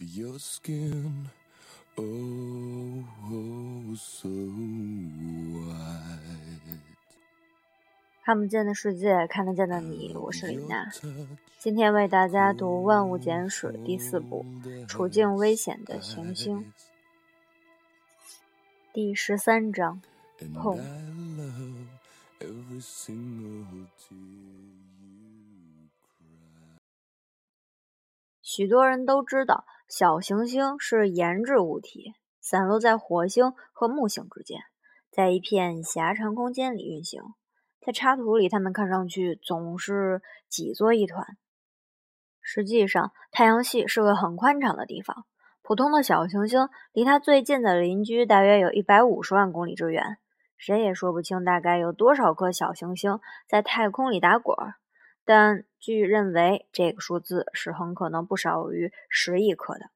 your skin. Oh, oh so white. 看不见的世界，看得见的你，我是李娜。今天为大家读《万物简史》第四部《处境危险的行星》第十三章《碰》。许多人都知道，小行星是研制物体，散落在火星和木星之间，在一片狭长空间里运行。在插图里，它们看上去总是挤作一团。实际上，太阳系是个很宽敞的地方。普通的小行星离它最近的邻居大约有一百五十万公里之远。谁也说不清大概有多少颗小行星在太空里打滚儿，但据认为，这个数字是很可能不少于十亿颗的。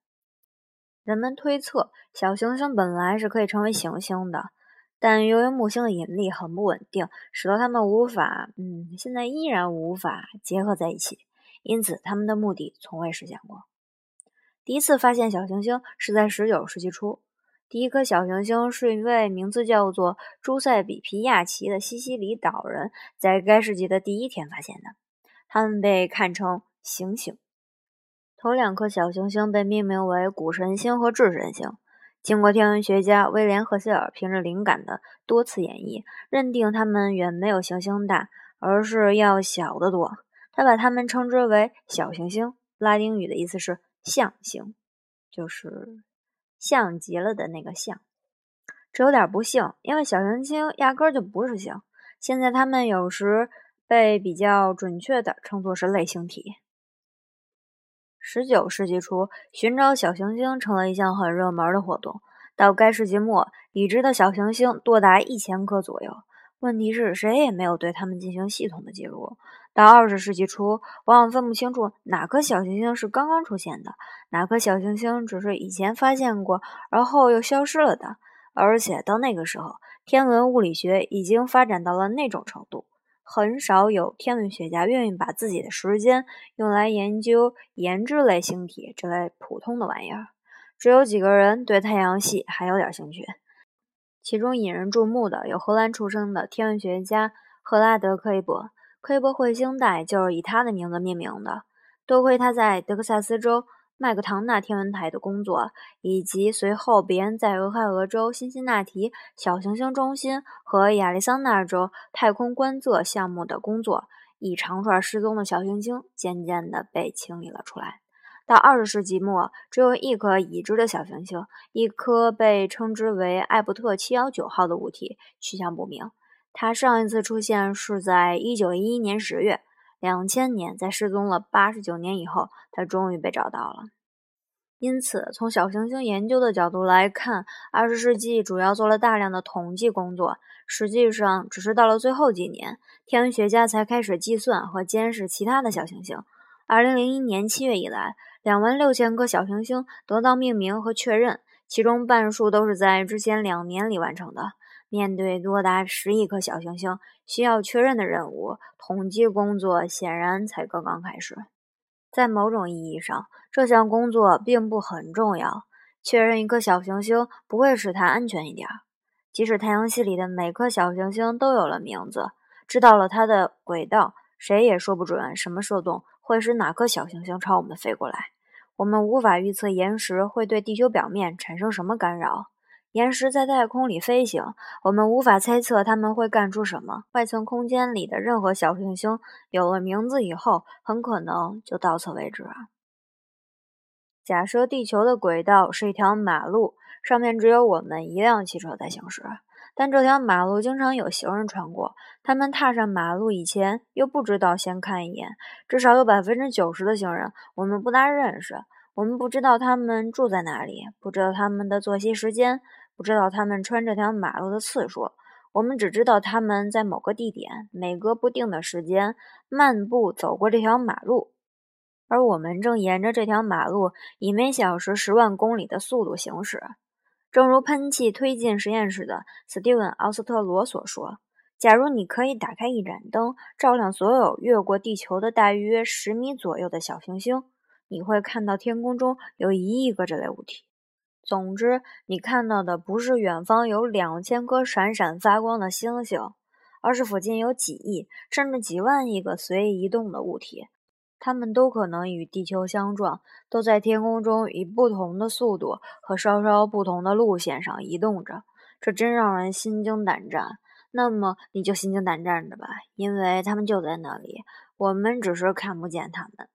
人们推测，小行星本来是可以成为行星的，但由于木星的引力很不稳定，使得它们无法，嗯，现在依然无法结合在一起，因此他们的目的从未实现过。第一次发现小行星是在19世纪初，第一颗小行星是一位名字叫做朱塞比皮亚奇的西西里岛人在该世纪的第一天发现的。它们被看成行星。头两颗小行星被命名为谷神星和智神星。经过天文学家威廉·赫歇尔凭着灵感的多次演绎，认定它们远没有行星大，而是要小得多。他把它们称之为小行星，拉丁语的意思是象星，就是像极了的那个像。这有点不幸，因为小行星压根儿就不是星。现在它们有时被比较准确地称作是类星体。十九世纪初，寻找小行星成了一项很热门的活动。到该世纪末，已知的小行星多达一千颗左右。问题是，谁也没有对它们进行系统的记录。到二十世纪初，往往分不清楚哪颗小行星是刚刚出现的，哪颗小行星只是以前发现过，而后又消失了的。而且到那个时候，天文物理学已经发展到了那种程度，很少有天文学家愿意把自己的时间用来研究研制类星体这类普通的玩意儿。只有几个人对太阳系还有点兴趣，其中引人注目的有荷兰出生的天文学家赫拉德·克伊伯，克伊伯彗星带就是以他的名字命名的。多亏他在德克萨斯州麦克唐纳天文台的工作，以及随后别人在俄亥俄州辛辛那提小行星中心和亚利桑那州太空观测项目的工作，一长串失踪的小行星渐渐地被清理了出来。到二十世纪末，只有一颗已知的小行星，一颗被称之为艾伯特七幺九号的物体，去向不明。它上一次出现是在一九一一年十月。两千年，在失踪了八十九年以后，他终于被找到了。因此，从小行星研究的角度来看，二十世纪主要做了大量的统计工作。实际上，只是到了最后几年，天文学家才开始计算和监视其他的小行星。二零零一年七月以来，两万六千颗小行星得到命名和确认，其中半数都是在之前两年里完成的。面对多达十亿颗小行星需要确认的任务，统计工作显然才刚刚开始。在某种意义上，这项工作并不很重要。确认一颗小行星不会使它安全一点儿。即使太阳系里的每颗小行星都有了名字，知道了它的轨道，谁也说不准什么受动会使哪颗小行星朝我们飞过来。我们无法预测岩石会对地球表面产生什么干扰。岩石在太空里飞行，我们无法猜测它们会干出什么。外层空间里的任何小行星有了名字以后，很可能就到此为止啊。假设地球的轨道是一条马路，上面只有我们一辆汽车在行驶，但这条马路经常有行人穿过。他们踏上马路以前又不知道先看一眼，至少有百分之九十的行人我们不大认识。我们不知道他们住在哪里，不知道他们的作息时间。不知道他们穿这条马路的次数，我们只知道他们在某个地点每隔不定的时间漫步走过这条马路，而我们正沿着这条马路以每小时十万公里的速度行驶。正如喷气推进实验室的斯蒂文·奥斯特罗所说：“假如你可以打开一盏灯，照亮所有越过地球的大约十米左右的小行星，你会看到天空中有一亿个这类物体。总之，你看到的不是远方有两千颗闪闪发光的星星，而是附近有几亿甚至几万亿个随意移动的物体，它们都可能与地球相撞，都在天空中以不同的速度和稍稍不同的路线上移动着。这真让人心惊胆战。那么你就心惊胆战着吧，因为它们就在那里，我们只是看不见它们。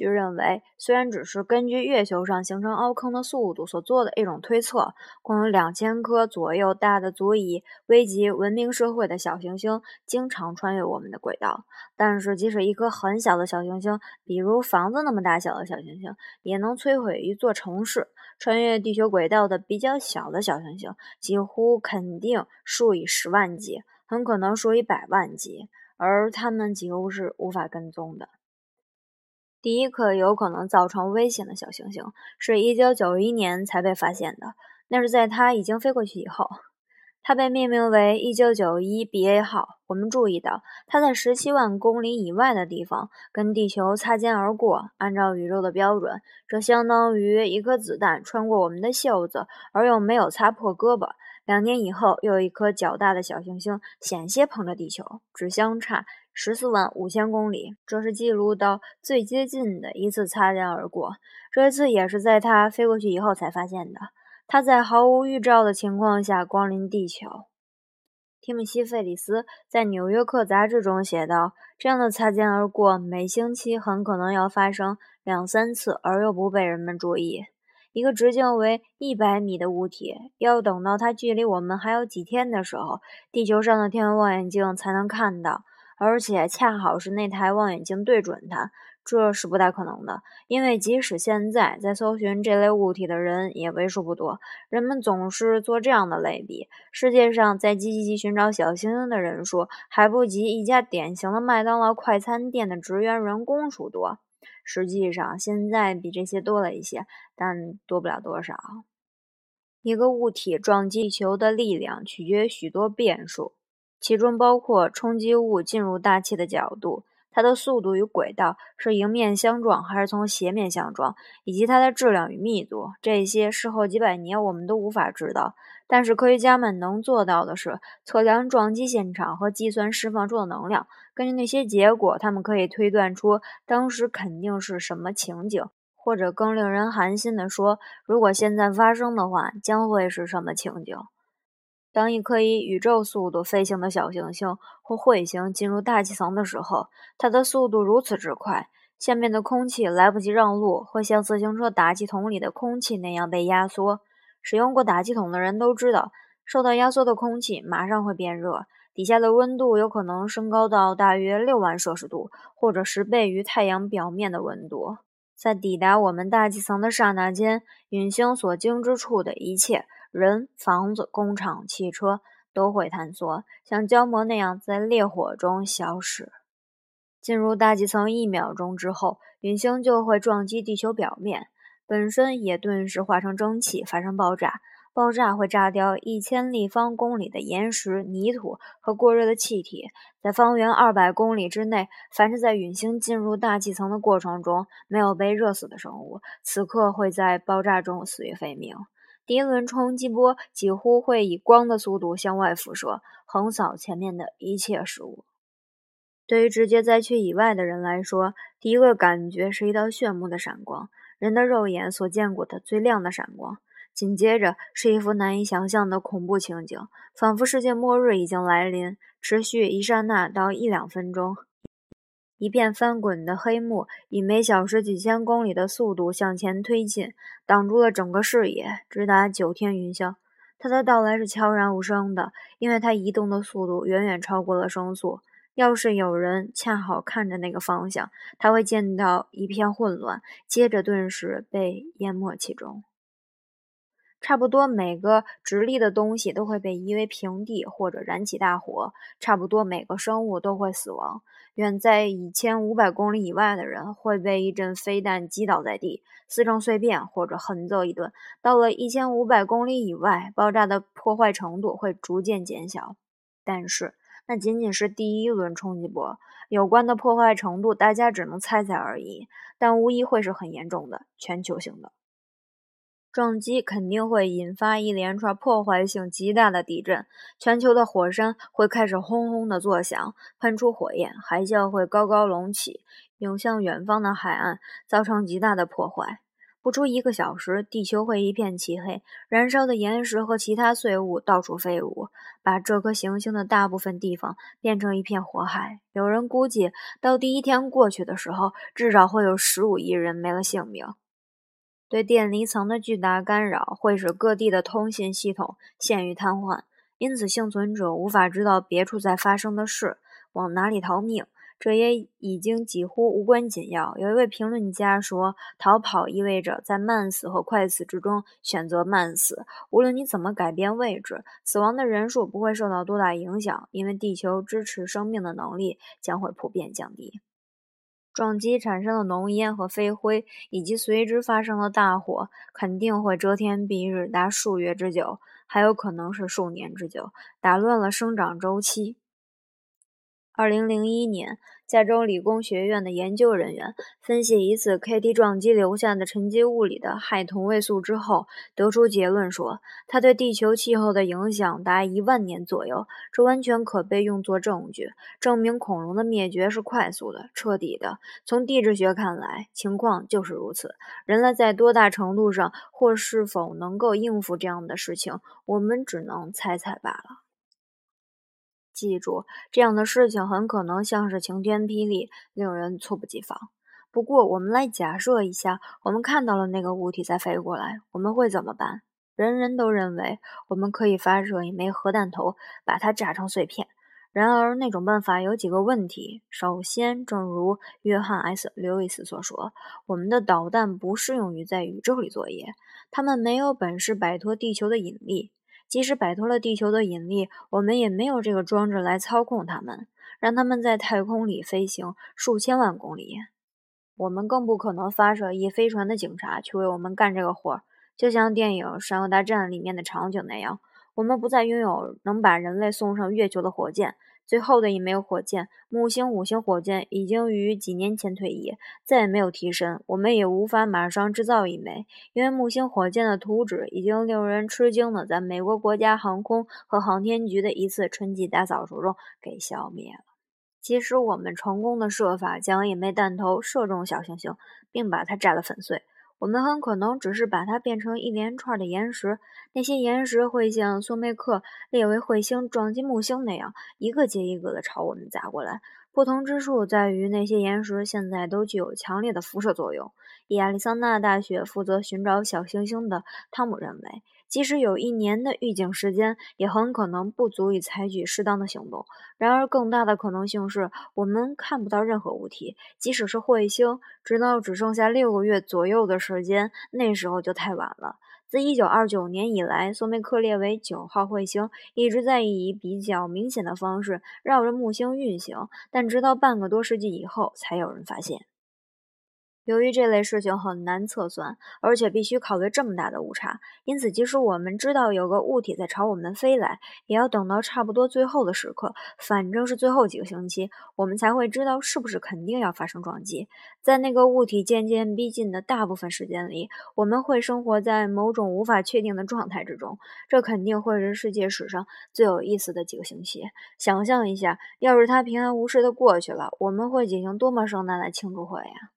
据认为，虽然只是根据月球上形成凹坑的速度所做的一种推测，共有两千颗左右大的足以危及文明社会的小行星经常穿越我们的轨道。但是，即使一颗很小的小行星，比如房子那么大小的小行星，也能摧毁一座城市。穿越地球轨道的比较小的小行星，几乎肯定数以十万计，很可能数以百万计，而它们几乎是无法跟踪的。第一颗有可能造成危险的小行星是1991年才被发现的，那是在它已经飞过去以后。它被命名为1991 BA 号。我们注意到，它在17万公里以外的地方跟地球擦肩而过。按照宇宙的标准，这相当于一颗子弹穿过我们的袖子，而又没有擦破胳膊。两年以后，又有一颗较大的小行星险些碰着地球，只相差。十四万五千公里，这是记录到最接近的一次擦肩而过。这一次也是在它飞过去以后才发现的。它在毫无预兆的情况下光临地球。提姆西·费里斯在《纽约客》杂志中写道：“这样的擦肩而过，每星期很可能要发生两三次，而又不被人们注意。一个直径为一百米的物体，要等到它距离我们还有几天的时候，地球上的天文望远镜才能看到。”而且恰好是那台望远镜对准它，这是不太可能的，因为即使现在在搜寻这类物体的人也为数不多。人们总是做这样的类比：世界上在积极寻找小行星的人数，还不及一家典型的麦当劳快餐店的职员人工数多。实际上，现在比这些多了一些，但多不了多少。一个物体撞击地球的力量取决于许多变数。其中包括冲击物进入大气的角度、它的速度与轨道是迎面相撞还是从斜面相撞，以及它的质量与密度。这些事后几百年我们都无法知道，但是科学家们能做到的是测量撞击现场和计算释放出的能量。根据那些结果，他们可以推断出当时肯定是什么情景，或者更令人寒心地说，如果现在发生的话，将会是什么情景。当一颗以宇宙速度飞行的小行星或彗星进入大气层的时候，它的速度如此之快，下面的空气来不及让路，会像自行车打气筒里的空气那样被压缩。使用过打气筒的人都知道，受到压缩的空气马上会变热，底下的温度有可能升高到大约六万摄氏度，或者十倍于太阳表面的温度。在抵达我们大气层的刹那间，陨星所经之处的一切。人、房子、工厂、汽车都会坍缩，像胶膜那样在烈火中消失。进入大气层一秒钟之后，陨星就会撞击地球表面，本身也顿时化成蒸汽，发生爆炸。爆炸会炸掉一千立方公里的岩石、泥土和过热的气体。在方圆二百公里之内，凡是在陨星进入大气层的过程中没有被热死的生物，此刻会在爆炸中死于非命。第一轮冲击波几乎会以光的速度向外辐射，横扫前面的一切事物。对于直接灾区以外的人来说，第一个感觉是一道炫目的闪光，人的肉眼所见过的最亮的闪光。紧接着是一幅难以想象的恐怖情景，仿佛世界末日已经来临，持续一刹那到一两分钟。一片翻滚的黑幕以每小时几千公里的速度向前推进，挡住了整个视野，直达九天云霄。它的到来是悄然无声的，因为它移动的速度远远超过了声速。要是有人恰好看着那个方向，他会见到一片混乱，接着顿时被淹没其中。差不多每个直立的东西都会被夷为平地，或者燃起大火。差不多每个生物都会死亡。远在一千五百公里以外的人会被一阵飞弹击倒在地，撕成碎片，或者狠揍一顿。到了一千五百公里以外，爆炸的破坏程度会逐渐减小。但是，那仅仅是第一轮冲击波，有关的破坏程度大家只能猜猜而已，但无疑会是很严重的，全球性的。撞击肯定会引发一连串破坏性极大的地震，全球的火山会开始轰轰的作响，喷出火焰，海啸会高高隆起，涌向远方的海岸，造成极大的破坏。不出一个小时，地球会一片漆黑，燃烧的岩石和其他碎物到处飞舞，把这颗行星的大部分地方变成一片火海。有人估计，到第一天过去的时候，至少会有十五亿人没了性命。对电离层的巨大干扰会使各地的通信系统陷于瘫痪，因此幸存者无法知道别处在发生的事，往哪里逃命。这也已经几乎无关紧要。有一位评论家说：“逃跑意味着在慢死和快死之中选择慢死。无论你怎么改变位置，死亡的人数不会受到多大影响，因为地球支持生命的能力将会普遍降低。”撞击产生的浓烟和飞灰，以及随之发生的大火，肯定会遮天蔽日达数月之久，还有可能是数年之久，打乱了生长周期。二零零一年。加州理工学院的研究人员分析一次 KT 撞击留下的沉积物里的氦同位素之后，得出结论说，它对地球气候的影响达一万年左右。这完全可被用作证据，证明恐龙的灭绝是快速的、彻底的。从地质学看来，情况就是如此。人类在多大程度上或是否能够应付这样的事情，我们只能猜猜罢了。记住，这样的事情很可能像是晴天霹雳，令人猝不及防。不过，我们来假设一下，我们看到了那个物体在飞过来，我们会怎么办？人人都认为我们可以发射一枚核弹头，把它炸成碎片。然而，那种办法有几个问题。首先，正如约翰 ·S· 刘易斯所说，我们的导弹不适用于在宇宙里作业，它们没有本事摆脱地球的引力。即使摆脱了地球的引力，我们也没有这个装置来操控它们，让它们在太空里飞行数千万公里。我们更不可能发射一飞船的警察去为我们干这个活儿，就像电影《山河大战》里面的场景那样。我们不再拥有能把人类送上月球的火箭。最后的一枚火箭——木星五型火箭，已经于几年前退役，再也没有替身。我们也无法马上制造一枚，因为木星火箭的图纸已经令人吃惊的在美国国家航空和航天局的一次春季大扫除中给消灭了。即使我们成功的设法将一枚弹头射中小行星，并把它炸得粉碎。我们很可能只是把它变成一连串的岩石，那些岩石会像苏梅克列维彗星撞击木星那样，一个接一个的朝我们砸过来。不同之处在于，那些岩石现在都具有强烈的辐射作用。亚利桑那大学负责寻找小行星的汤姆认为。即使有一年的预警时间，也很可能不足以采取适当的行动。然而，更大的可能性是我们看不到任何物体，即使是彗星，直到只剩下六个月左右的时间，那时候就太晚了。自1929年以来，索梅克列为九号彗星一直在以比较明显的方式绕着木星运行，但直到半个多世纪以后，才有人发现。由于这类事情很难测算，而且必须考虑这么大的误差，因此即使我们知道有个物体在朝我们飞来，也要等到差不多最后的时刻，反正是最后几个星期，我们才会知道是不是肯定要发生撞击。在那个物体渐渐逼近的大部分时间里，我们会生活在某种无法确定的状态之中。这肯定会是世界史上最有意思的几个星期。想象一下，要是它平安无事的过去了，我们会举行多么盛大的庆祝会呀！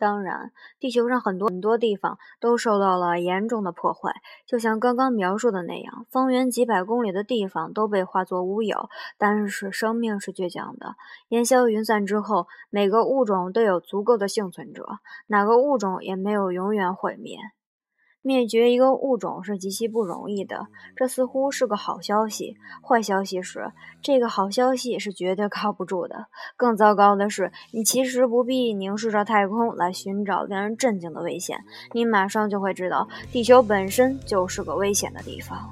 当然，地球上很多很多地方都受到了严重的破坏，就像刚刚描述的那样，方圆几百公里的地方都被化作乌有。但是，生命是倔强的，烟消云散之后，每个物种都有足够的幸存者，哪个物种也没有永远毁灭。灭绝一个物种是极其不容易的，这似乎是个好消息。坏消息是，这个好消息是绝对靠不住的。更糟糕的是，你其实不必凝视着太空来寻找令人震惊的危险，你马上就会知道，地球本身就是个危险的地方。